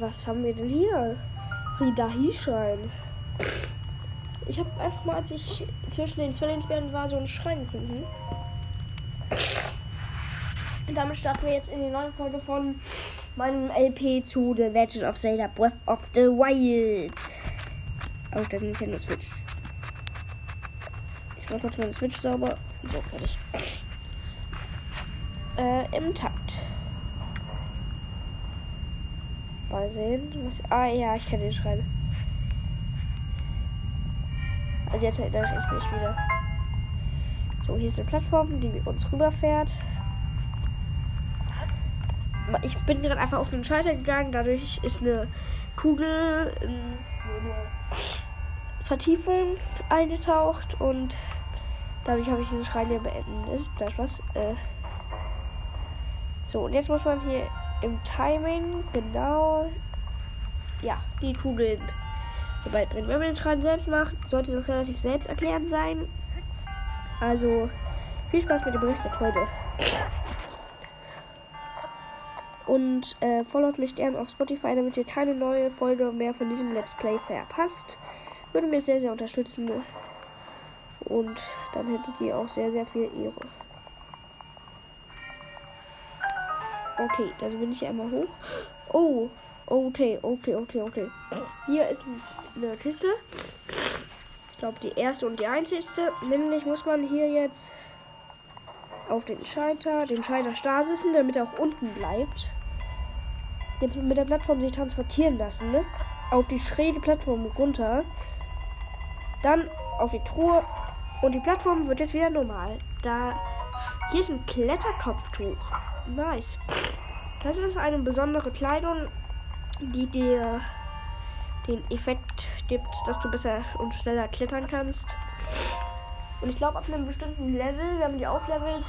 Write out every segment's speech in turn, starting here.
Was haben wir denn hier? Ridahi-Schein. Ich habe einfach mal, als ich zwischen den Zwillingsbären war, so einen Schrein gefunden. Und damit starten wir jetzt in die neue Folge von meinem LP zu The Legend of Zelda Breath of the Wild. Auf der Nintendo Switch. Ich mache kurz meine Switch sauber. So, fertig. Äh, im Takt. Mal sehen. Was, ah ja, ich kann den schreiben. Also jetzt erinnere ich mich wieder. So, hier ist eine Plattform, die mit uns rüberfährt. Ich bin gerade einfach auf den Schalter gegangen, dadurch ist eine Kugel in eine Vertiefung eingetaucht und dadurch habe ich diesen Schrein hier beendet. Das was. Äh so, und jetzt muss man hier im Timing genau ja, die Kugeln so weit bringen. Wenn man den Schrein selbst macht, sollte das relativ selbsterklärend sein. Also viel Spaß mit dem Rest der Folge. Und äh, followt mich gerne auf Spotify, damit ihr keine neue Folge mehr von diesem Let's Play verpasst. Würde mir sehr, sehr unterstützen. Und dann hättet ihr auch sehr, sehr viel Ehre. Okay, dann bin ich einmal hoch. Oh, okay, okay, okay, okay. Hier ist eine Kiste. Ich glaube, die erste und die einzigste. Nämlich muss man hier jetzt auf den Schalter, den Schalter starr sitzen, damit er auch unten bleibt. Jetzt mit der Plattform sich transportieren lassen, ne? Auf die schräge Plattform runter. Dann auf die Truhe. Und die Plattform wird jetzt wieder normal. Da. Hier ist ein Kletterkopftuch. Nice. Das ist eine besondere Kleidung, die dir den Effekt gibt, dass du besser und schneller klettern kannst. Und ich glaube, ab einem bestimmten Level, wenn man die auflevelt,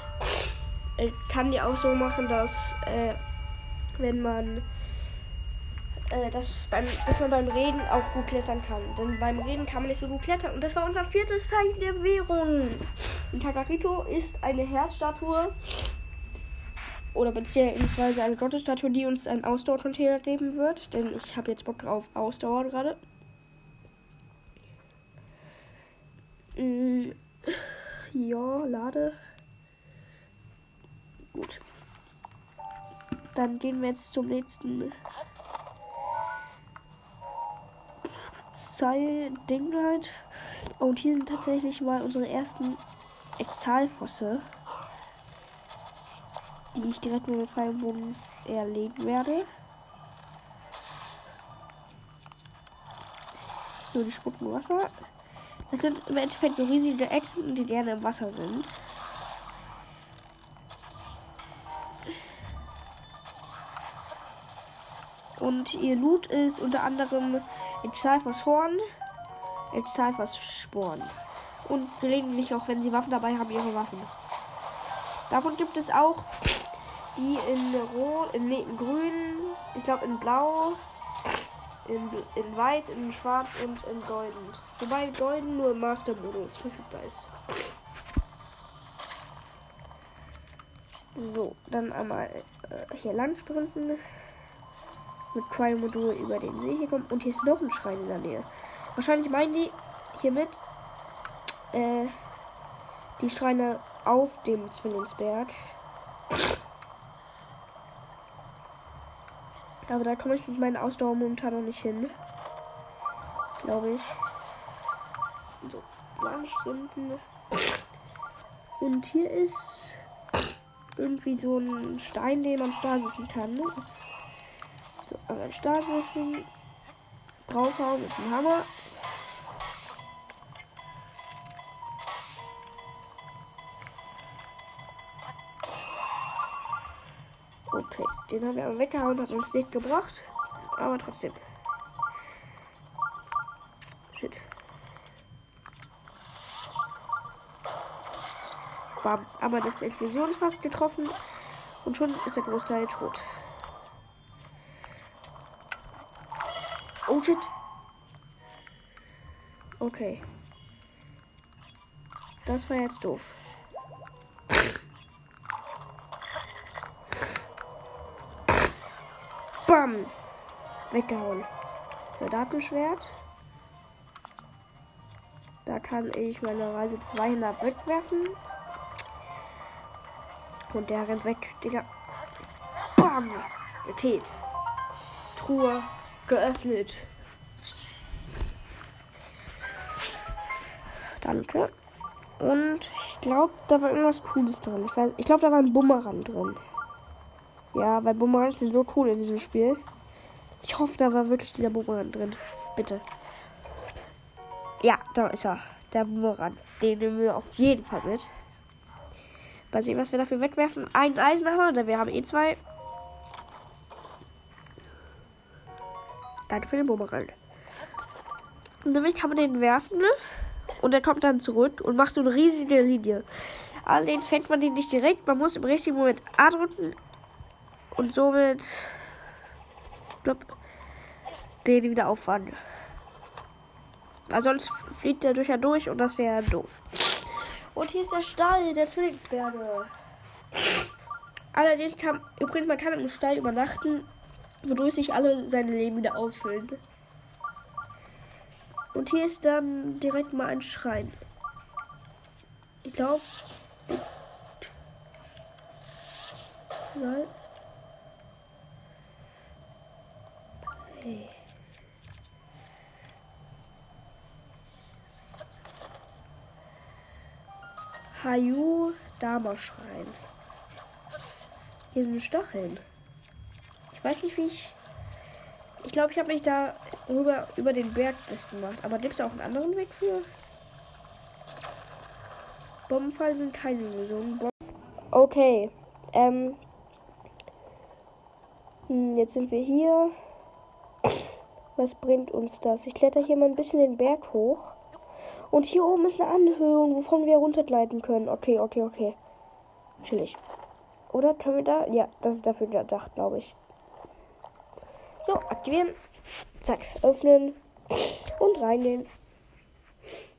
äh, kann die auch so machen, dass äh, wenn man äh, dass, beim, dass man beim Reden auch gut klettern kann. Denn beim Reden kann man nicht so gut klettern. Und das war unser viertes Zeichen der Währung. Und Takarito ist eine Herzstatue oder beziehungsweise eine Gottesstatue, die uns ein Ausdauercontainer geben wird. Denn ich habe jetzt Bock drauf Ausdauer gerade. Mm, ja, lade. Gut. Dann gehen wir jetzt zum nächsten Ding halt. Und hier sind tatsächlich mal unsere ersten Exalfosse die ich direkt mit dem Pfeilbogen erlegen werde. So, die spucken Wasser. Das sind im Endeffekt so riesige Echsen, die gerne im Wasser sind. Und ihr Loot ist unter anderem Exalfos Horn, Exalfos Sporn. Und gelegentlich auch, wenn sie Waffen dabei haben, ihre Waffen. Davon gibt es auch die in Rot, in, nee, in Grün, ich glaube in Blau, in, in Weiß, in Schwarz und in Golden. Wobei Golden nur im Master-Modus verfügbar ist. So, dann einmal äh, hier lang sprinten. Mit Cryo-Modul über den See hier kommen. Und hier ist noch ein Schrein in der Nähe. Wahrscheinlich meinen die hiermit äh, die Schreine auf dem Zwillingsberg. Aber da komme ich mit meinen Ausdauer momentan noch nicht hin. Glaube ich. So, Stunden. Und hier ist irgendwie so ein Stein, den man stasissen kann. Ne? So, aber stasissen. Draufhauen mit dem Hammer. Den haben wir aber weggehauen, hat uns nicht gebracht. Aber trotzdem. Shit. Bam. Aber das Explosionsfass getroffen. Und schon ist der Großteil tot. Oh shit. Okay. Das war jetzt doof. Bam. Weggehauen. Soldatenschwert. Da kann ich meine Reise 200 wegwerfen. Und der rennt weg, Digga. Bam! Paket. Truhe geöffnet. Danke. Und ich glaube, da war irgendwas Cooles drin. Ich, ich glaube, da war ein Bumerang drin. Ja, weil Bumerangs sind so cool in diesem Spiel. Ich hoffe, da war wirklich dieser Bumerang drin. Bitte. Ja, da ist er. Der Bumerang. Den nehmen wir auf jeden Fall mit. Mal sehen, was wir dafür wegwerfen. Ein Eisenhammer, denn wir haben eh zwei. Danke für den Bumerang. Und damit kann man den werfen. Ne? Und er kommt dann zurück und macht so eine riesige Linie. Allerdings fängt man den nicht direkt. Man muss im richtigen Moment A drücken. Und somit blub, den wieder auffahren. Weil sonst fliegt der durch ja durch und das wäre doof. Und hier ist der Stall der Zwillingsberge. Allerdings kann, übrigens, man kann im Stall übernachten, wodurch sich alle seine Leben wieder auffüllen. Und hier ist dann direkt mal ein Schrein. Ich glaube. Nein. Hey. Hayu Dama Schrein. Hier sind Stacheln. Ich weiß nicht, wie ich. Ich glaube, ich habe mich da rüber über den Berg das gemacht. Aber gibt es auch einen anderen Weg für? Bombenfall sind keine Lösung. Bom okay. Ähm. Hm, jetzt sind wir hier. Was bringt uns das? Ich kletter hier mal ein bisschen den Berg hoch. Und hier oben ist eine Anhöhung, wovon wir runtergleiten können. Okay, okay, okay. Chillig. Oder können wir da? Ja, das ist dafür gedacht, glaube ich. So, aktivieren. Zack, öffnen und reingehen.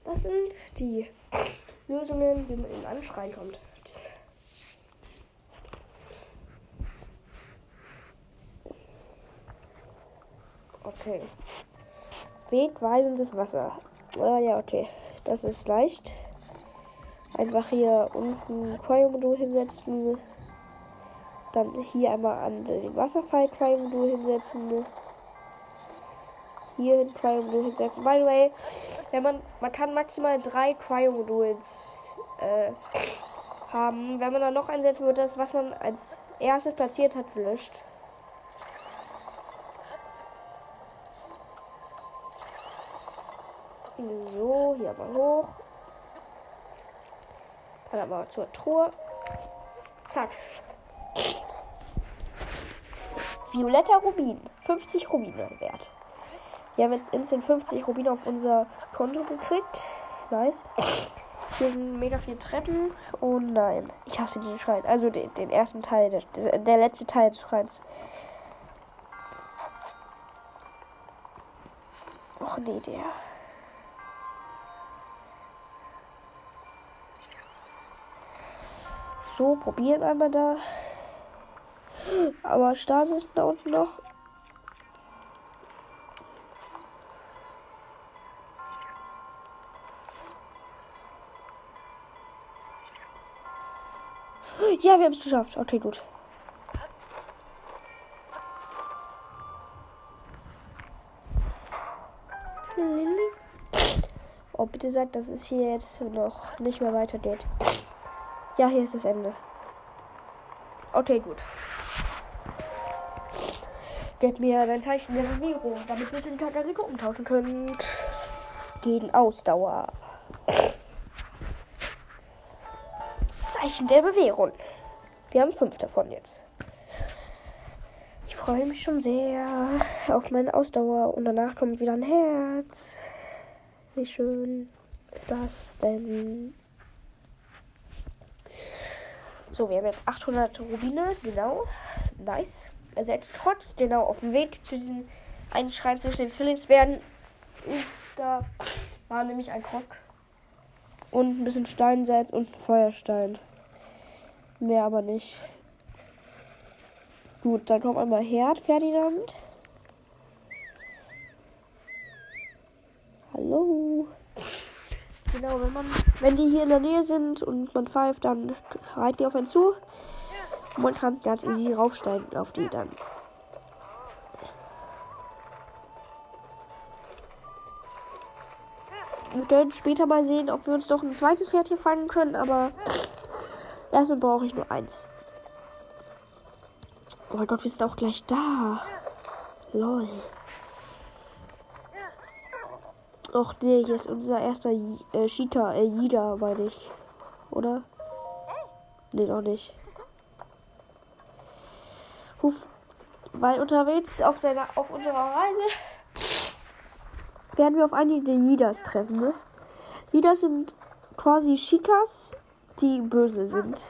Das sind die Lösungen, wie man in einen Schrein kommt. Okay. Wegweisendes Wasser. Ah ja, okay. Das ist leicht. Einfach hier unten Cryo-Modul hinsetzen. Dann hier einmal an den Wasserfall Cryo-Modul hinsetzen. Hier hin Cryo-Modul hinsetzen. By the way, wenn man, man kann maximal drei Cryo-Moduls äh, haben. Wenn man dann noch einsetzen wird, das, was man als erstes platziert hat, gelöscht. Hier mal hoch. Dann aber zur Truhe. Zack. Violetter Rubin. 50 Rubine wert. Wir haben jetzt instant 50 Rubine auf unser Konto gekriegt. Nice. Hier sind mega viele Treppen. Oh nein. Ich hasse diesen Schrein. Also den, den ersten Teil, der, der letzte Teil des Schreins. Och nee, der. So, probieren einmal da. Aber Stasis da unten noch. Ja, wir haben es geschafft. Okay, gut. Oh, bitte sagt, dass es hier jetzt noch nicht mehr weitergeht. Ja, hier ist das Ende. Okay, gut. Gib mir dein Zeichen der Bewegung, damit wir es in Katalystik umtauschen können. Gegen Ausdauer. Zeichen der Bewährung. Wir haben fünf davon jetzt. Ich freue mich schon sehr auf meine Ausdauer und danach kommt wieder ein Herz. Wie schön ist das denn? So, wir haben jetzt 800 Rubine, genau. Nice. Also, Ersetzt Kotz, genau, auf dem Weg zu diesem Einschreien zwischen den Zwillingsbergen ist da, war nämlich ein Krog. Und ein bisschen Steinsalz und Feuerstein. Mehr aber nicht. Gut, dann kommt einmal Herd, Ferdinand. Hallo. Genau, wenn man, wenn die hier in der Nähe sind und man pfeift, dann reiten die auf einen zu. Und man kann ganz easy raufsteigen auf die dann. Wir werden später mal sehen, ob wir uns noch ein zweites Pferd hier fangen können, aber erstmal brauche ich nur eins. Oh mein Gott, wir sind auch gleich da. Lol. Och nee, hier ist unser erster äh, Cheetah, äh, Jida, meine ich. Oder? Nee, noch nicht. Huf. Weil unterwegs auf seiner auf unserer Reise werden wir auf einige Jidas treffen, ne? Jidas sind quasi Chikas, die böse sind.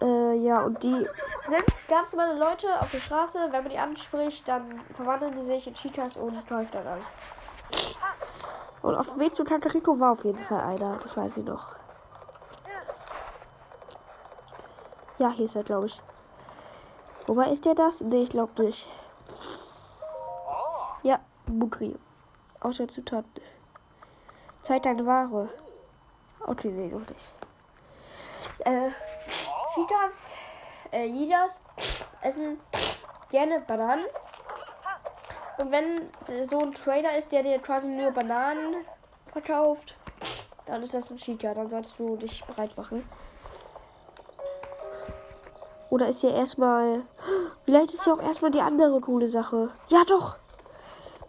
Äh, ja, und die sind ganz normale Leute auf der Straße. Wenn man die anspricht, dann verwandeln die sich in Chikas und läuft dann an. Und auf dem Weg zu Kakariko war auf jeden Fall einer. Das weiß ich noch. Ja, hier ist er, glaube ich. Wobei ist der das? Nee, ich glaube nicht. Ja, Mutri. Außer Zutaten. Zeit deine Ware. Okay, nee, noch nicht. Äh, Chikas, äh, Jidas essen gerne Bananen. Und wenn so ein Trader ist, der dir quasi nur Bananen verkauft, dann ist das ein Chica. Dann solltest du dich bereit machen. Oder ist ja erstmal. Vielleicht ist ja auch erstmal die andere coole Sache. Ja, doch!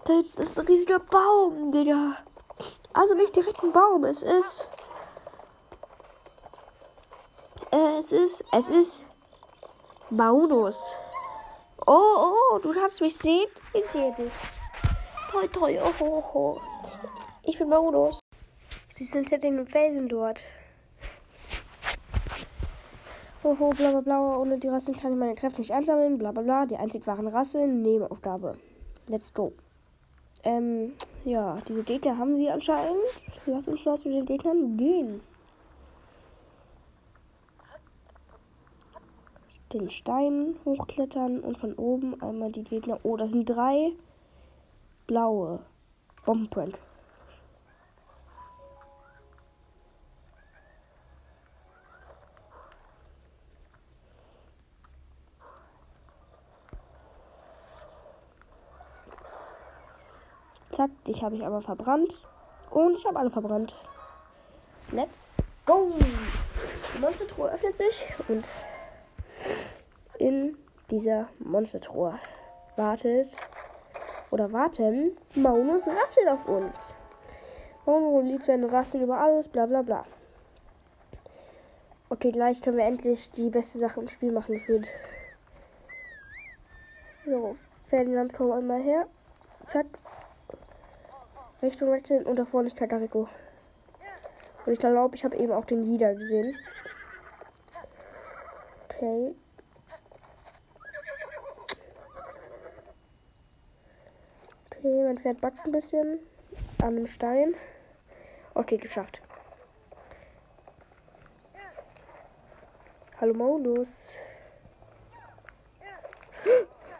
Da ist ein riesiger Baum, Digga. Also nicht direkt ein Baum, es ist. Äh, es ist. Es ist. Maunus. Oh, oh, du kannst mich sehen? Ich sehe dich. Toi, toi, oh, oh, oh. Ich bin Maunus. Sie sind hinter dem Felsen dort. Hoho, bla bla bla. Ohne die Rassen kann ich meine Kräfte nicht einsammeln. Bla bla bla. Die einzig wahren Rassen. Nebenaufgabe. Let's go. Ähm, ja, diese Gegner haben sie anscheinend. Lass uns mal zu den Gegnern gehen. Den Stein hochklettern und von oben einmal die Gegner. Oh, das sind drei blaue Bombenprint. Zack, dich habe ich aber verbrannt. Und ich habe alle verbrannt. Let's go! Die Monstertruhe öffnet sich und in dieser Monstertruhe wartet oder warten Maunus Rassel auf uns. Mauno liebt seine Rassel über alles, bla bla bla. Okay, gleich können wir endlich die beste Sache im Spiel machen gefühlt. So, Ferdinand, komm einmal her. Zack, Richtung wechseln und da vorne ist Kakariko. Und ich glaube, ich habe eben auch den Jida gesehen. Okay. Okay, mein Pferd backt ein bisschen an dem Stein. Okay, geschafft. Hallo Maulus.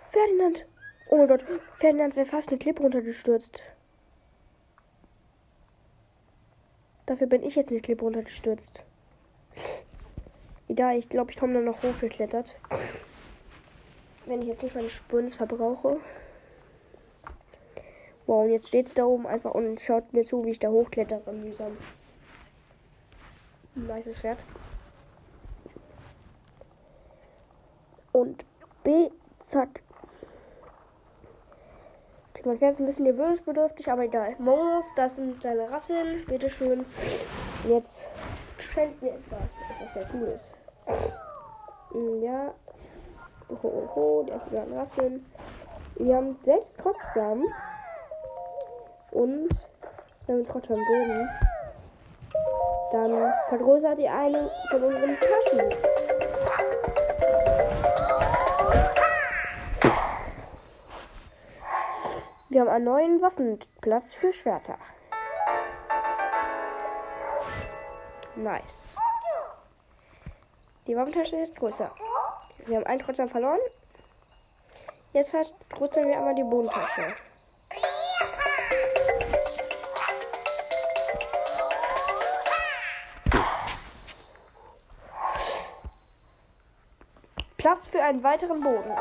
Ferdinand! Oh mein Gott, Ferdinand wäre fast eine Klippe runtergestürzt. Dafür bin ich jetzt in die Klippe runtergestürzt. Egal, ich glaube, ich komme dann noch hochgeklettert. Wenn ich jetzt nicht meine Spurns verbrauche. Wow, und jetzt steht es da oben einfach und schaut mir zu, wie ich da hochklettere mühsam. Nices Pferd. Und B, zack. Man fährt ein bisschen gewöhnungsbedürftig, aber egal. Monos, das sind seine Rassen. Bitteschön. Jetzt schenkt mir etwas. Etwas sehr Cooles. Hm, ja. Ho, ho, ho. Der ist über Rassen. Wir haben selbst Kotzsamen. Und wenn wir Kotzsamen geben, dann vergrößert ihr eine von unseren Taschen. Wir haben einen neuen Waffenplatz für Schwerter. Nice. Die Waffentasche ist größer. Wir haben einen trotzdem verloren. Jetzt vergrößern wir einmal die Bodentasche. Für einen weiteren Boden.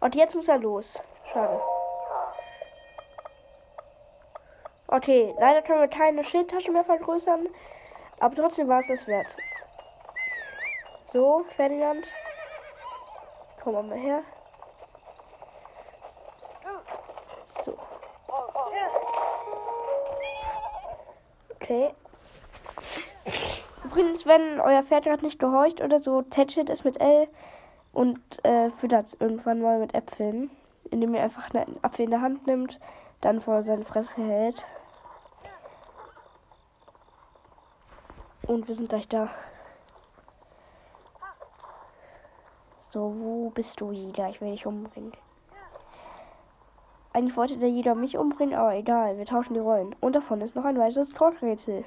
Und jetzt muss er los. Schade. Okay, leider können wir keine Schildtasche mehr vergrößern. Aber trotzdem war es das wert. So, Ferdinand. Komm mal her. So. Okay. Übrigens, wenn euer Pferd gerade nicht gehorcht oder so, tätschelt es mit L und äh, füttert es irgendwann mal mit Äpfeln. Indem ihr einfach einen Apfel in der Hand nimmt, dann vor seine Fresse hält. Und wir sind gleich da. So, wo bist du, Jeder? Ich will dich umbringen. Eigentlich wollte der Jeder mich umbringen, aber egal, wir tauschen die Rollen. Und davon ist noch ein weiteres Code-Rätsel.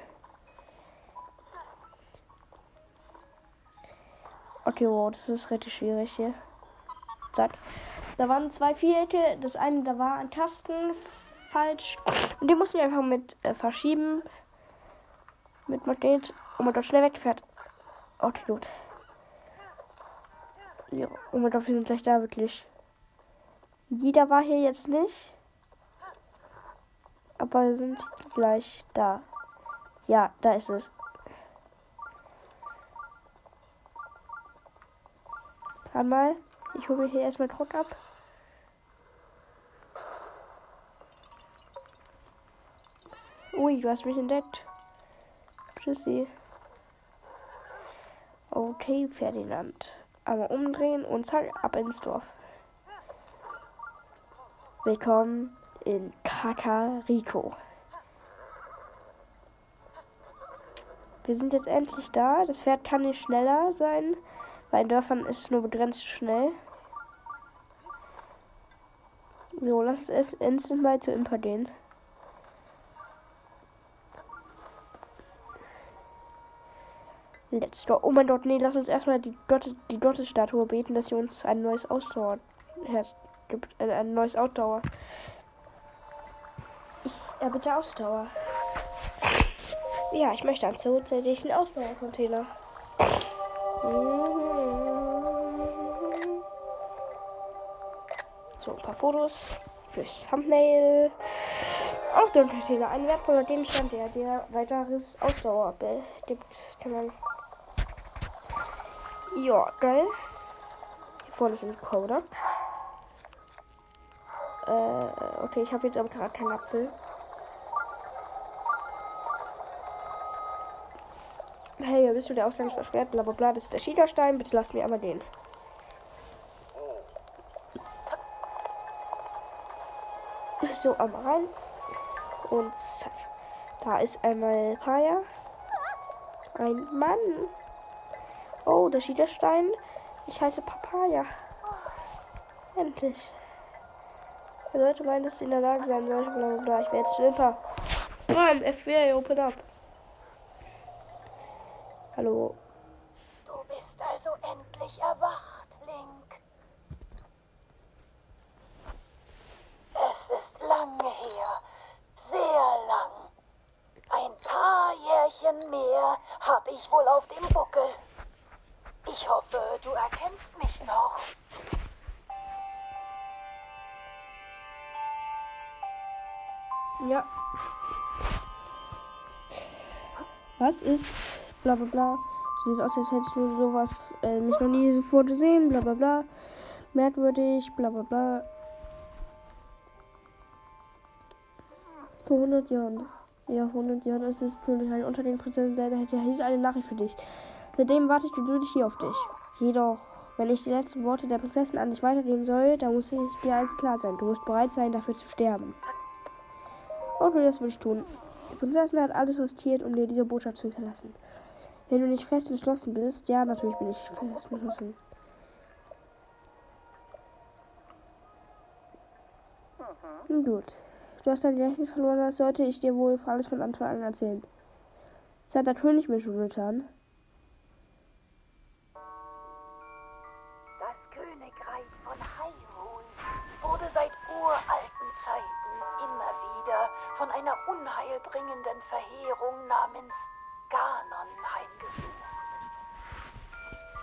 Wow, das ist richtig schwierig hier. Zack. Da waren zwei Vierecke. Das eine, da war ein Tasten falsch. Und den mussten wir einfach mit äh, verschieben. Mit Magnet. Und man dort schnell wegfährt. Okay, gut. Ja, oh mein Gott, wir sind gleich da, wirklich. Jeder war hier jetzt nicht. Aber wir sind gleich da. Ja, da ist es. Einmal. Ich hole mir hier erstmal Druck ab. Ui, du hast mich entdeckt. Tschüssi. Okay, Ferdinand. Einmal umdrehen und zack, ab ins Dorf. Willkommen in Kakariko. Wir sind jetzt endlich da. Das Pferd kann nicht schneller sein. Bei Dörfern ist es nur begrenzt schnell. So, lass es instant mal zu Imper gehen. Let's go. Oh mein Gott, nee, lass uns erstmal die, Gott, die Gottesstatue beten, dass sie uns ein neues Ausdauer gibt. Äh, ein neues Ausdauer. Ich erbitte Ausdauer. Ja, ich möchte einen zusätzlichen Ausdauercontainer. So, ein paar Fotos fürs Thumbnail. Ausdauercontainer, ein wertvoller Gegenstand, der dir weiteres Ausdauer gibt. Kann man ja, geil. Hier vorne ist ein Coder. Äh, okay, ich habe jetzt aber gerade keinen Apfel. Hey, bist du der Ausgang versperrt? Bla bla bla. Das ist der Schiederstein. Bitte lass mir einmal den. So, einmal rein. Und. Da ist einmal Paya. Ein Mann. Oh, der Schiederstein. Ich heiße Papaya. Endlich. Er sollte meinen, dass sie in der Lage sein sollte. Bla bla bla. Ich werde jetzt Flipper. Bam, FBI, open up. Hallo. Du bist also endlich erwacht, Link. Es ist lange her. Sehr lang. Ein paar Jährchen mehr habe ich wohl auf dem Buckel. Ich hoffe, du erkennst mich noch. Ja. Was ist bla bla bla? Du siehst aus, als hättest du sowas äh, mich noch nie so gesehen, bla bla bla. Merkwürdig, bla bla bla. Vor 100 Jahren. Ja, vor 100 Jahren ist es natürlich ein Unter den Prinzessin leider hätte. Hier ist eine Nachricht für dich. Seitdem warte ich geduldig hier auf dich. Jedoch, wenn ich die letzten Worte der Prinzessin an dich weitergeben soll, dann muss ich dir alles klar sein. Du musst bereit sein, dafür zu sterben. Okay, das will ich tun. Die Prinzessin hat alles riskiert, um dir diese Botschaft zu hinterlassen. Wenn du nicht fest entschlossen bist, ja, natürlich bin ich fest entschlossen. Nun gut. Du hast dein Gedächtnis verloren, das sollte ich dir wohl alles von Anfang an erzählen. Es hat der König mir schon getan. Unheilbringenden Verheerung namens Ganon heimgesucht. gesucht.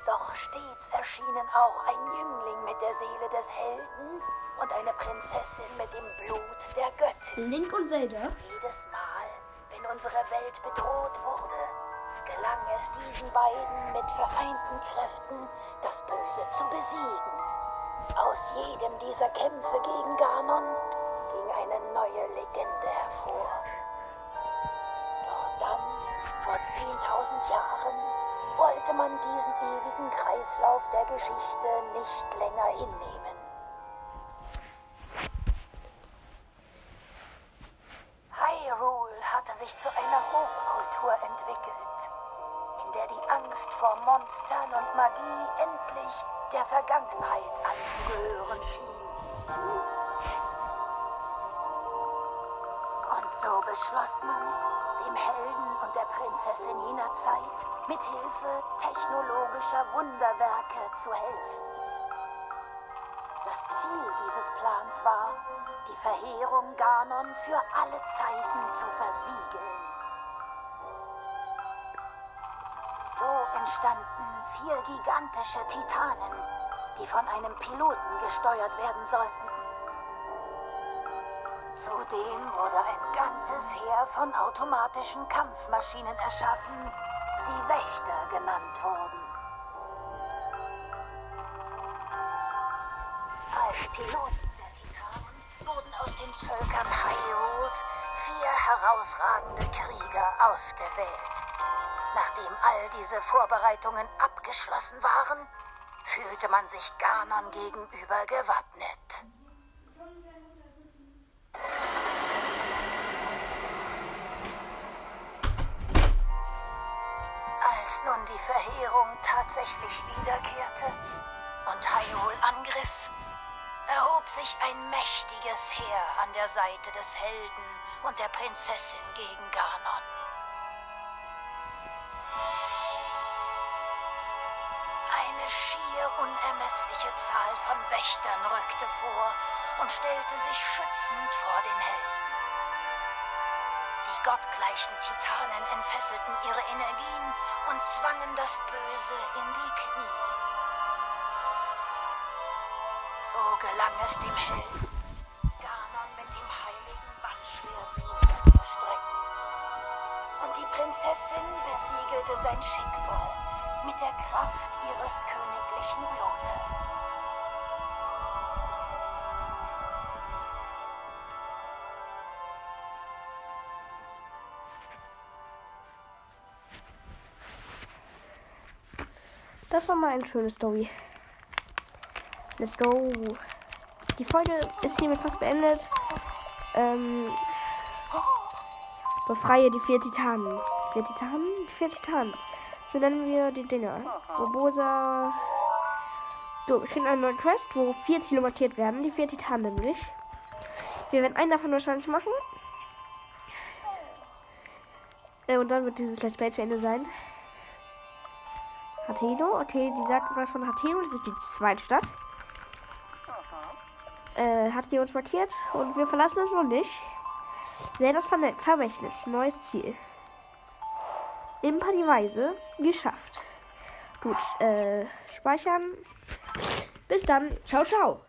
Doch stets erschienen auch ein Jüngling mit der Seele des Helden und eine Prinzessin mit dem Blut der Göttin. Link und Zelda. Jedes Mal, wenn unsere Welt bedroht wurde, gelang es diesen beiden mit vereinten Kräften, das Böse zu besiegen. Aus jedem dieser Kämpfe gegen Ganon ging eine neue Legende hervor. Dann, vor 10.000 Jahren, wollte man diesen ewigen Kreislauf der Geschichte nicht länger hinnehmen. Hyrule hatte sich zu einer Hochkultur entwickelt, in der die Angst vor Monstern und Magie endlich der Vergangenheit anzugehören schien. Und so beschloss man, dem Helden und der Prinzessin jener Zeit mit Hilfe technologischer Wunderwerke zu helfen. Das Ziel dieses Plans war, die Verheerung Ganon für alle Zeiten zu versiegeln. So entstanden vier gigantische Titanen, die von einem Piloten gesteuert werden sollten. Zudem wurde ein ganzes Heer von automatischen Kampfmaschinen erschaffen, die Wächter genannt wurden. Als Piloten der Titanen wurden aus den Völkern Hyrules vier herausragende Krieger ausgewählt. Nachdem all diese Vorbereitungen abgeschlossen waren, fühlte man sich Ganon gegenüber gewappnet. Verheerung tatsächlich wiederkehrte und Hyrule angriff, erhob sich ein mächtiges Heer an der Seite des Helden und der Prinzessin gegen Ganon. Eine schier unermessliche Zahl von Wächtern rückte vor und stellte sich schützend vor den Helden. Gottgleichen Titanen entfesselten ihre Energien und zwangen das Böse in die Knie. So gelang es dem Helden, Ganon mit dem heiligen Bandschwert niederzustrecken. Und die Prinzessin besiegelte sein Schicksal mit der Kraft ihres königlichen Blutes. Das war mal eine schöne Story. Let's go. Die Folge ist hiermit fast beendet. Ähm, befreie die vier Titanen. Vier Titanen? Vier Titanen. So nennen wir die Dinger. Robosa. So, wir kriegen einen neuen Quest, wo vier Ziele markiert werden. Die vier Titanen nämlich. Wir werden einen davon wahrscheinlich machen. Äh, und dann wird dieses Let's Play zu Ende sein. Hateno. Okay, die sagt was von Hateno. Das ist die zweite Stadt. Äh, hat die uns markiert. Und wir verlassen es noch nicht. Sehr das Ver Vermächtnis. Neues Ziel. Imper die Weise. Geschafft. Gut, äh, speichern. Bis dann. Ciao, ciao.